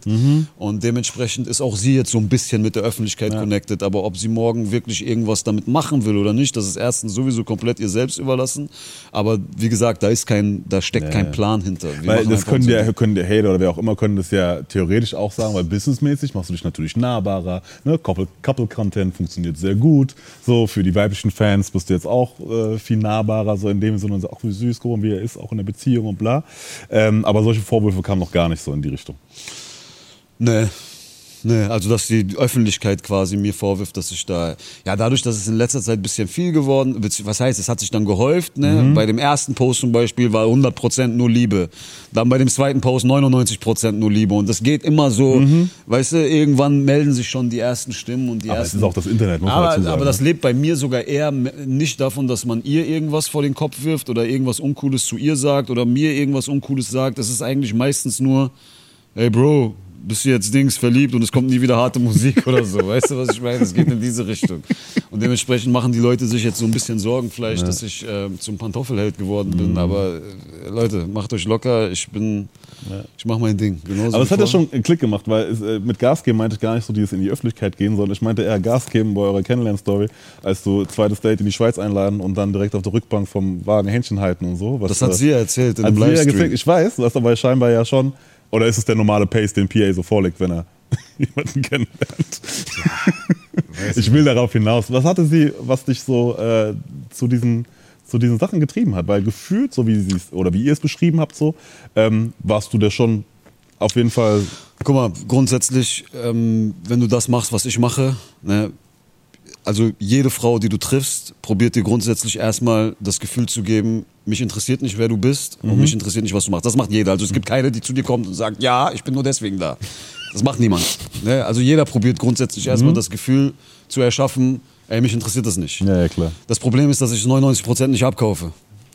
und dementsprechend ist auch sie jetzt so ein bisschen mit der Öffentlichkeit connected. Aber ob sie morgen wirklich irgendwas damit machen will oder nicht, das ist erstens sowieso komplett ihr selbst überlassen. Aber wie gesagt, da ist kein, da steckt kein Plan hinter. Wir Weil das können der, können der Hater oder wer auch immer können das ja theoretisch auch sagen, weil businessmäßig machst du dich natürlich nahbarer. Ne? Couple, Couple Content funktioniert sehr gut. So für die weiblichen Fans bist du jetzt auch äh, viel nahbarer, so in dem Sinne, so, ach wie süß, mal, wie er ist, auch in der Beziehung und bla. Ähm, aber solche Vorwürfe kamen noch gar nicht so in die Richtung. Nee. Nee, also dass die Öffentlichkeit quasi mir vorwirft, dass ich da, ja dadurch, dass es in letzter Zeit ein bisschen viel geworden, was heißt, es hat sich dann gehäuft, ne? bei dem ersten Post zum Beispiel war 100% nur Liebe, dann bei dem zweiten Post 99% nur Liebe und das geht immer so, weißt du, irgendwann melden sich schon die ersten Stimmen und die Aber es ersten... ist auch das Internet, muss man dazu aber, sagen, aber das ne? lebt bei mir sogar eher nicht davon, dass man ihr irgendwas vor den Kopf wirft oder irgendwas Uncooles zu ihr sagt oder mir irgendwas Uncooles sagt. Es ist eigentlich meistens nur, hey Bro, bist du jetzt Dings verliebt und es kommt nie wieder harte Musik oder so. Weißt du, was ich meine? Es geht in diese Richtung. Und dementsprechend machen die Leute sich jetzt so ein bisschen Sorgen vielleicht, dass ich äh, zum Pantoffelheld geworden bin. Mhm. Aber äh, Leute, macht euch locker. Ich bin, ich mache mein Ding. Genauso Aber es hat ja schon einen Klick gemacht, weil es, äh, mit Gas geben meinte ich gar nicht so dieses in die Öffentlichkeit gehen, sondern ich meinte eher Gas geben bei eurer Kennenlern-Story, als so zweites Date in die Schweiz einladen und dann direkt auf der Rückbank vom Wagen Händchen halten und so. Was, Das hat äh, sie ja erzählt in einem ja Livestream. Ich weiß, du hast aber scheinbar ja schon, oder ist es der normale Pace, den PA so vorlegt, wenn er jemanden kennenlernt? ich will darauf hinaus. Was hatte sie, was dich so äh, zu diesen zu diesen Sachen getrieben hat, weil gefühlt, so wie sie es oder wie ihr es beschrieben habt, so ähm, warst du da schon auf jeden Fall Guck mal, grundsätzlich, ähm, wenn du das machst, was ich mache, ne, also jede Frau, die du triffst, probiert dir grundsätzlich erstmal das Gefühl zu geben, mich interessiert nicht, wer du bist und mich interessiert nicht, was du machst. Das macht jeder. Also es gibt keine, die zu dir kommt und sagt, ja, ich bin nur deswegen da. Das macht niemand. Ne? Also jeder probiert grundsätzlich erstmal das Gefühl zu erschaffen, ey, mich interessiert das nicht. Ja, ja, klar. Das Problem ist, dass ich 99% nicht abkaufe.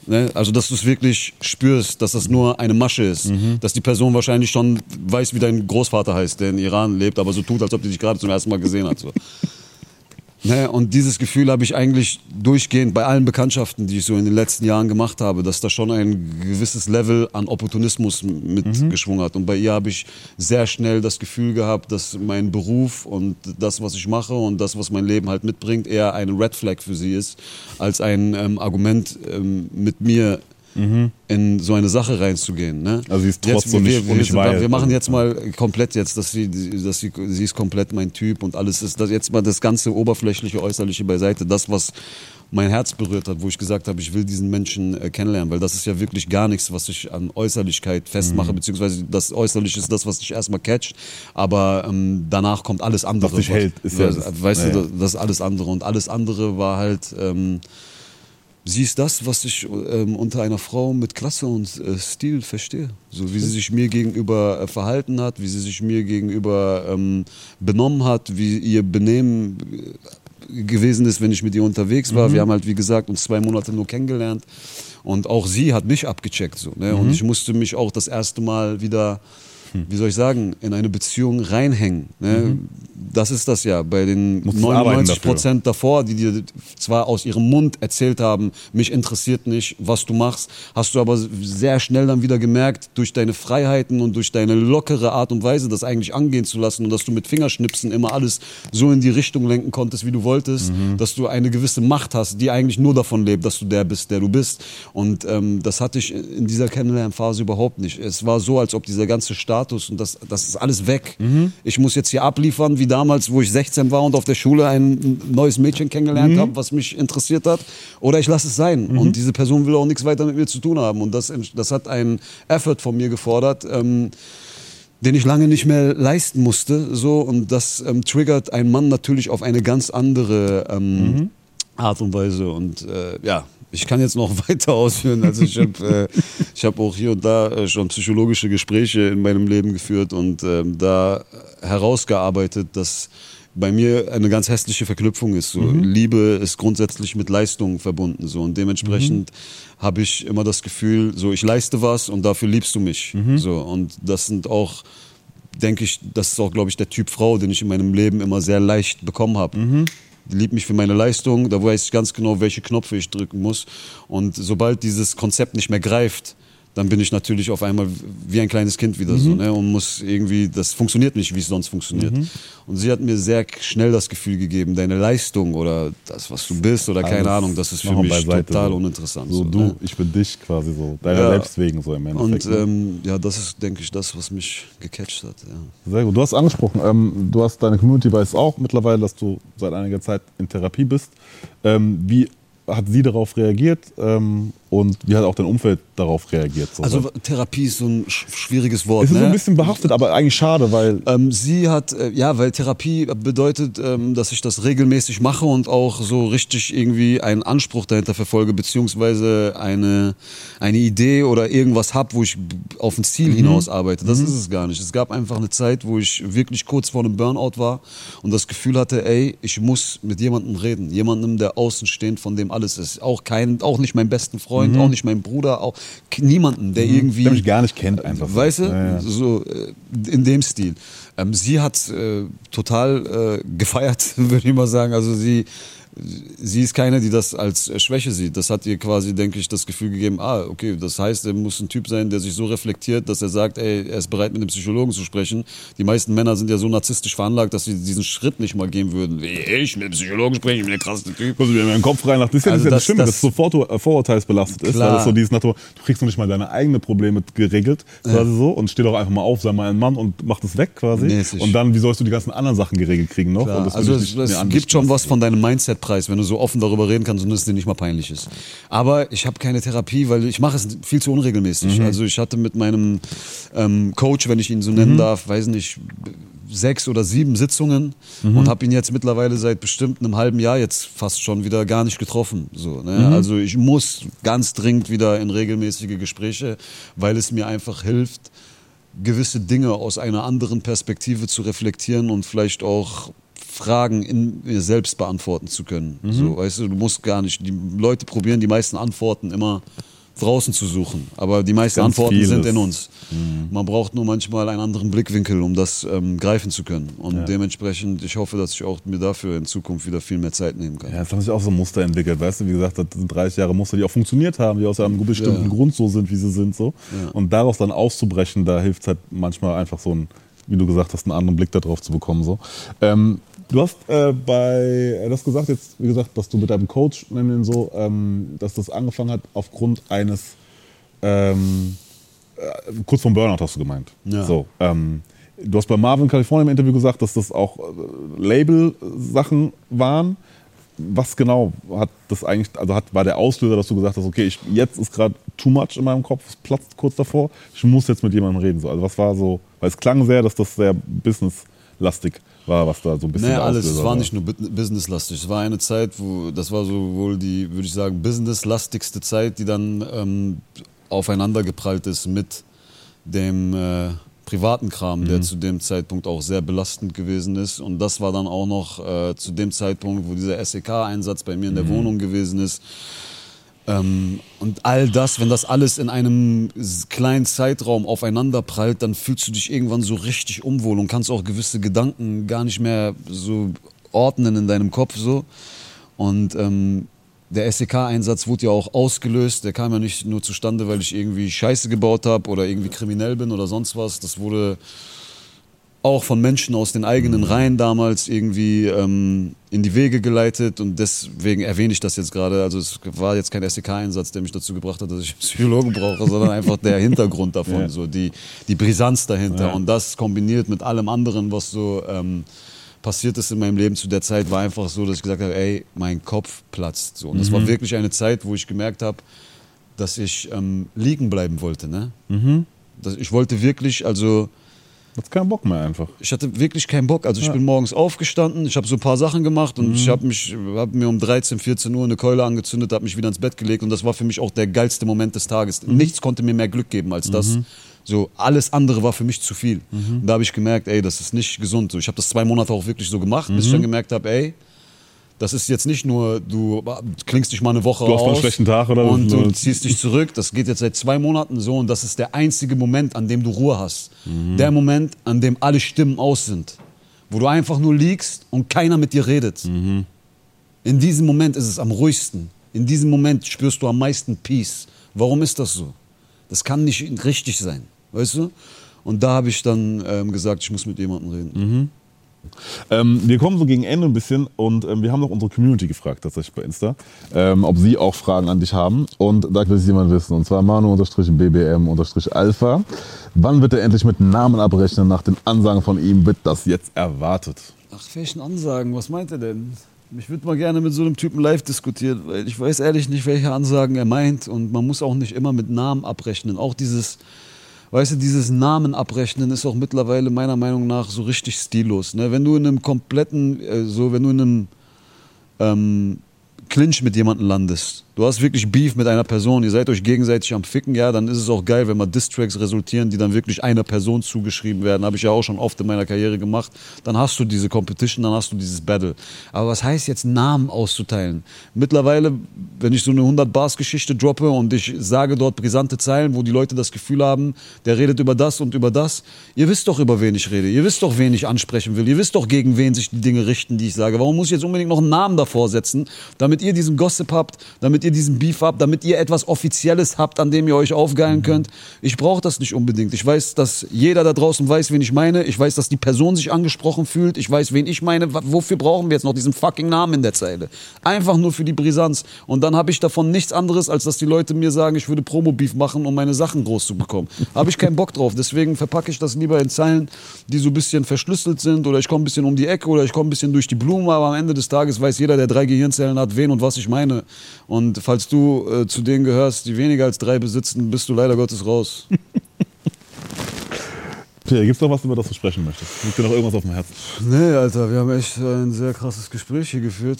Ne? Also, dass du es wirklich spürst, dass das nur eine Masche ist. Dass die Person wahrscheinlich schon weiß, wie dein Großvater heißt, der in Iran lebt, aber so tut, als ob die dich gerade zum ersten Mal gesehen hat. So. Ne? Und dieses Gefühl habe ich eigentlich durchgehend bei allen Bekanntschaften, die ich so in den letzten Jahren gemacht habe, dass da schon ein gewisses Level an Opportunismus mitgeschwungen hat. Und bei ihr habe ich sehr schnell das Gefühl gehabt, dass mein Beruf und das, was ich mache und das, was mein Leben halt mitbringt, eher eine Red Flag für sie ist, als ein ähm, Argument ähm, mit mir in so eine Sache reinzugehen. Ne? Also sie ist trotz jetzt, wir, nicht- wir, nicht wir, wir machen jetzt mal komplett jetzt, dass sie, dass sie, sie ist komplett mein Typ und alles ist das jetzt mal das ganze oberflächliche, äußerliche beiseite, das was mein Herz berührt hat, wo ich gesagt habe, ich will diesen Menschen äh, kennenlernen, weil das ist ja wirklich gar nichts, was ich an Äußerlichkeit festmache, Mhm. beziehungsweise das Äußerliche ist das, was dich erstmal catcht, aber ähm, danach kommt alles andere. Was dich hält, ist ja das- weißt ja, du, das ist alles andere und alles andere war halt ähm, Sie ist das, was ich ähm, unter einer Frau mit Klasse und äh, Stil verstehe. So wie sie sich mir gegenüber äh, verhalten hat, wie sie sich mir gegenüber ähm, benommen hat, wie ihr Benehmen äh, gewesen ist, wenn ich mit ihr unterwegs war. Wir haben halt, wie gesagt, uns zwei Monate nur kennengelernt. Und auch sie hat mich abgecheckt. So, ne? Und ich musste mich auch das erste Mal wieder, wie soll ich sagen, in eine Beziehung reinhängen. Ne? Das ist das ja. Bei den arbeiten 99 dafür. Prozent davor, die dir zwar aus ihrem Mund erzählt haben, mich interessiert nicht, was du machst, hast du aber sehr schnell dann wieder gemerkt, durch deine Freiheiten und durch deine lockere Art und Weise, das eigentlich angehen zu lassen und dass du mit Fingerschnipsen immer alles so in die Richtung lenken konntest, wie du wolltest, dass du eine gewisse Macht hast, die eigentlich nur davon lebt, dass du der bist, der du bist. Und ähm, das hatte ich in dieser Kennenlernphase überhaupt nicht. Es war so, als ob dieser ganze Status und das, das ist alles weg. Ich muss jetzt hier abliefern, wie damals, wo ich 16 war und auf der Schule ein neues Mädchen kennengelernt habe, was mich interessiert hat. Oder ich lasse es sein. Und diese Person will auch nichts weiter mit mir zu tun haben. Und das, das hat einen Effort von mir gefordert. Ähm, den ich lange nicht mehr leisten musste. So, und das ähm, triggert einen Mann natürlich auf eine ganz andere ähm, Art und Weise. Und äh, ja, ich kann jetzt noch weiter ausführen. Also ich habe äh, ich hab auch hier und da äh, schon psychologische Gespräche in meinem Leben geführt und ähm, da herausgearbeitet, dass bei mir eine ganz hässliche Verknüpfung ist. So. Liebe ist grundsätzlich mit Leistung verbunden. So. Und dementsprechend habe ich immer das Gefühl, so ich leiste was und dafür liebst du mich. So. Und das sind auch, denke ich, das ist auch, glaube ich, der Typ Frau, den ich in meinem Leben immer sehr leicht bekommen habe. Die liebt mich für meine Leistung, da weiß ich ganz genau, welche Knöpfe ich drücken muss. Und sobald dieses Konzept nicht mehr greift, dann bin ich natürlich auf einmal wie ein kleines Kind wieder so, ne? Und muss irgendwie, das funktioniert nicht, wie es sonst funktioniert. Und sie hat mir sehr schnell das Gefühl gegeben, deine Leistung oder das, was du bist oder keine Alles Ahnung, das ist für mich beiseite, total so. uninteressant. So, du, ne? ich bin dich quasi so. Deiner Ja. selbst wegen so im Endeffekt. Und ne? ähm, ja, das ist, denke ich, das, was mich gecatcht hat. Ja. Sehr gut. Du hast angesprochen, ähm, du hast deine Community weiß auch mittlerweile, dass du seit einiger Zeit in Therapie bist. Ähm, wie hat sie darauf reagiert ähm, und wie hat auch dein Umfeld darauf reagiert? So? Also Therapie ist so ein sch schwieriges Wort. es ist ne? so ein bisschen behaftet, aber eigentlich schade, weil Ähm, sie hat, äh, ja, weil Therapie bedeutet, ähm, dass ich das regelmäßig mache und auch so richtig irgendwie einen Anspruch dahinter verfolge, beziehungsweise eine, eine Idee oder irgendwas habe, wo ich auf ein Ziel hinaus arbeite. Das ist es gar nicht. Es gab einfach eine Zeit, wo ich wirklich kurz vor einem Burnout war und das Gefühl hatte, ey, ich muss mit jemandem reden. Jemandem, der außenstehend von dem alles ist. Auch kein, auch nicht meinen besten Freund, auch nicht mein Bruder, auch niemanden, der irgendwie. der mich gar nicht kennt einfach. Weißt du? Ja, ja. So äh, in dem Stil. Ähm, sie hat äh, total äh, gefeiert, würde ich mal sagen. Also sie, sie ist keine, die das als Schwäche sieht. Das hat ihr quasi, denke ich, das Gefühl gegeben, ah, okay, das heißt, er muss ein Typ sein, der sich so reflektiert, dass er sagt, ey, er ist bereit, mit einem Psychologen zu sprechen. Die meisten Männer sind ja so narzisstisch veranlagt, dass sie diesen Schritt nicht mal gehen würden. Wie ich mit einem Psychologen sprechen, ich bin der krasseste Typ. Ich mir in meinen Kopf rein. Das ist ja Also das, das- Schlimme, dass das- es so vor, äh, vorurteilsbelastet ist. Weil das so dieses Natur, du kriegst noch nicht mal deine eigenen Probleme geregelt, quasi so, und steh doch einfach mal auf, sei mal ein Mann und mach das weg quasi. Mäßig. Und dann, wie sollst du die ganzen anderen Sachen geregelt kriegen noch? Also es, es gibt schon was von deinem Mindset-Preis, wenn du so offen darüber reden kannst und es dir nicht mal peinlich ist. Aber ich habe keine Therapie, weil ich mache es viel zu unregelmäßig. Mhm. Also ich hatte mit meinem ähm, Coach, wenn ich ihn so nennen darf, weiß nicht, sechs oder sieben Sitzungen Mhm. und habe ihn jetzt mittlerweile seit bestimmt einem halben Jahr jetzt fast schon wieder gar nicht getroffen. So, ne? Mhm. Also ich muss ganz dringend wieder in regelmäßige Gespräche, weil es mir einfach hilft, gewisse Dinge aus einer anderen Perspektive zu reflektieren und vielleicht auch Fragen in mir selbst beantworten zu können. Mhm. So, weißt du, du musst gar nicht. Die Leute probieren die meisten Antworten immer draußen zu suchen, aber die meisten Ganz Antworten vieles. sind in uns. Man braucht nur manchmal einen anderen Blickwinkel, um das ähm, greifen zu können. Und Ja. dementsprechend, ich hoffe, dass ich auch mir dafür in Zukunft wieder viel mehr Zeit nehmen kann. Ja, es haben sich auch so Muster entwickelt, weißt du, wie gesagt, das sind 30 Jahre Muster, die auch funktioniert haben, die aus einem bestimmten Ja. Grund so sind, wie sie sind, so. Ja. Und daraus dann auszubrechen, da hilft halt manchmal einfach so ein, wie du gesagt hast, einen anderen Blick darauf zu bekommen, so. Ähm, du hast äh, bei, du hast gesagt jetzt, wie gesagt, dass du mit deinem Coach, nennen wir ihn so, ähm, dass das angefangen hat aufgrund eines ähm, äh, kurz vom Burnout hast du gemeint. Ja. So, ähm, du hast bei Marvin California im Interview gesagt, dass das auch äh, Label-Sachen waren. Was genau hat das eigentlich, also hat, war der Auslöser, dass du gesagt hast, okay, ich, jetzt ist gerade too much in meinem Kopf, es platzt kurz davor, ich muss jetzt mit jemandem reden. So, also was war so, weil es klang sehr, dass das sehr businesslastig war, was da so ein bisschen Nee, der alles. Es Auslöser war nicht nur bu- businesslastig. Es war eine Zeit, wo das war so wohl die, würde ich sagen, businesslastigste Zeit, die dann ähm, aufeinander geprallt ist mit dem äh, privaten Kram, der zu dem Zeitpunkt auch sehr belastend gewesen ist. Und das war dann auch noch äh, zu dem Zeitpunkt, wo dieser SEK-Einsatz bei mir in der Wohnung gewesen ist. Ähm, und all das, wenn das alles in einem kleinen Zeitraum aufeinander prallt, dann fühlst du dich irgendwann so richtig unwohl und kannst auch gewisse Gedanken gar nicht mehr so ordnen in deinem Kopf so. Und ähm, der SEK-Einsatz wurde ja auch ausgelöst. Der kam ja nicht nur zustande, weil ich irgendwie Scheiße gebaut habe oder irgendwie kriminell bin oder sonst was. Das wurde auch von Menschen aus den eigenen Reihen damals irgendwie ähm, in die Wege geleitet und deswegen erwähne ich das jetzt gerade. Also es war jetzt kein SEK-Einsatz, der mich dazu gebracht hat, dass ich einen Psychologen brauche, sondern einfach der Hintergrund davon, Ja. so die, die Brisanz dahinter. Ja. Und das kombiniert mit allem anderen, was so ähm, passiert ist in meinem Leben zu der Zeit, war einfach so, dass ich gesagt habe, ey, mein Kopf platzt. So. Und das war wirklich eine Zeit, wo ich gemerkt habe, dass ich ähm, liegen bleiben wollte. Ne? Das, ich wollte wirklich, also Hat's keinen Bock mehr einfach. ich hatte wirklich keinen Bock. Also ich bin morgens aufgestanden, ich habe so ein paar Sachen gemacht und ich habe mich hab mir um 13, 14 Uhr eine Keule angezündet, habe mich wieder ins Bett gelegt und das war für mich auch der geilste Moment des Tages. Nichts konnte mir mehr Glück geben als das. So alles andere war für mich zu viel. Und da habe ich gemerkt, ey, das ist nicht gesund. So, ich habe das zwei Monate auch wirklich so gemacht, bis ich dann gemerkt habe, ey, das ist jetzt nicht nur, du klingst dich mal eine Woche Du hast mal einen aus schlechten Tag oder und du ziehst dich zurück. Das geht jetzt seit zwei Monaten so und das ist der einzige Moment, an dem du Ruhe hast. Der Moment, an dem alle Stimmen aus sind. Wo du einfach nur liegst und keiner mit dir redet. In diesem Moment ist es am ruhigsten. In diesem Moment spürst du am meisten Peace. Warum ist das so? Das kann nicht richtig sein, weißt du? Und da habe ich dann ähm, gesagt, ich muss mit jemandem reden. Ähm, wir kommen so gegen Ende ein bisschen und ähm, wir haben noch unsere Community gefragt, tatsächlich bei Insta, ähm, ob sie auch Fragen an dich haben. Und da will sich jemand wissen, und zwar Manu-BBM-Alpha. Wann wird er endlich mit Namen abrechnen? Nach den Ansagen von ihm wird das jetzt erwartet. Ach, welchen Ansagen? Was meint er denn? Ich würde mal gerne mit so einem Typen live diskutieren, weil ich weiß ehrlich nicht, welche Ansagen er meint und man muss auch nicht immer mit Namen abrechnen. Auch dieses, weißt du, dieses Namen abrechnen ist auch mittlerweile meiner Meinung nach so richtig stillos. Ne? Wenn du in einem kompletten, äh, so, wenn du in einem ähm, Clinch mit jemandem landest, du hast wirklich Beef mit einer Person, ihr seid euch gegenseitig am Ficken, ja, dann ist es auch geil, wenn mal Distracks resultieren, die dann wirklich einer Person zugeschrieben werden. Habe ich ja auch schon oft in meiner Karriere gemacht. Dann hast du diese Competition, dann hast du dieses Battle. Aber was heißt jetzt Namen auszuteilen? Mittlerweile, wenn ich so eine 100-Bars-Geschichte droppe und ich sage dort brisante Zeilen, wo die Leute das Gefühl haben, der redet über das und über das, ihr wisst doch, über wen ich rede. Ihr wisst doch, wen ich ansprechen will. Ihr wisst doch, gegen wen sich die Dinge richten, die ich sage. Warum muss ich jetzt unbedingt noch einen Namen davor setzen, damit ihr diesen Gossip habt, damit ihr diesen Beef habt, damit ihr etwas Offizielles habt, an dem ihr euch aufgeilen könnt? Ich brauche das nicht unbedingt. Ich weiß, dass jeder da draußen weiß, wen ich meine. Ich weiß, dass die Person sich angesprochen fühlt. Ich weiß, wen ich meine. Wofür brauchen wir jetzt noch diesen fucking Namen in der Zeile? Einfach nur für die Brisanz. Und dann habe ich davon nichts anderes, als dass die Leute mir sagen, ich würde Promo-Beef machen, um meine Sachen groß zu bekommen. Habe ich keinen Bock drauf. Deswegen verpacke ich das lieber in Zeilen, die so ein bisschen verschlüsselt sind oder ich komme ein bisschen um die Ecke oder ich komme ein bisschen durch die Blume, aber am Ende des Tages weiß jeder, der drei Gehirnzellen hat, wen und was ich meine. Und falls du äh, zu denen gehörst, die weniger als drei besitzen, bist du leider Gottes raus. Pierre, gibt's noch was, über das du sprechen möchtest? Liegt dir noch irgendwas auf dem Herzen? Nee, Alter, wir haben echt ein sehr krasses Gespräch hier geführt.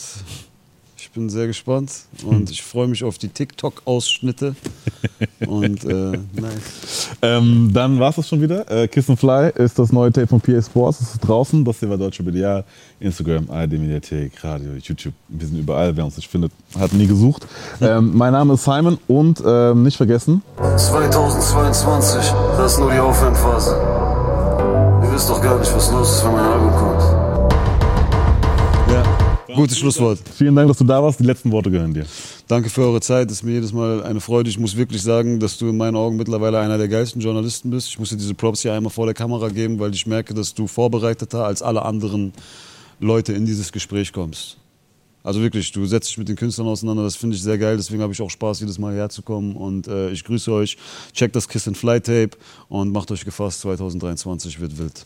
Ich bin sehr gespannt und ich freue mich auf die TikTok-Ausschnitte. Und äh, nice. Ähm, dann war's das schon wieder. Äh, Kiss and Fly ist das neue Tape von PA Sports. Es ist draußen. Das hier war Deutsche BDA. Instagram, ARD Mediathek, Radio, YouTube. Wir sind überall. Wer uns nicht findet, hat nie gesucht. Ähm, mein Name ist Simon und ähm, nicht vergessen, 2022, das ist nur die Aufwärmphase. Ihr wisst doch gar nicht, was los ist, wenn mein Album kommt. Gutes Schlusswort. vielen Dank, dass du da warst. Die letzten Worte gehören dir. Danke für eure Zeit. Es ist mir jedes Mal eine Freude. Ich muss wirklich sagen, dass du in meinen Augen mittlerweile einer der geilsten Journalisten bist. Ich muss dir diese Props hier einmal vor der Kamera geben, weil ich merke, dass du vorbereiteter als alle anderen Leute in dieses Gespräch kommst. Also wirklich, du setzt dich mit den Künstlern auseinander, das finde ich sehr geil, deswegen habe ich auch Spaß, jedes Mal herzukommen und äh, ich grüße euch, checkt das Kiss and Fly Tape und macht euch gefasst, 2023 wird wild.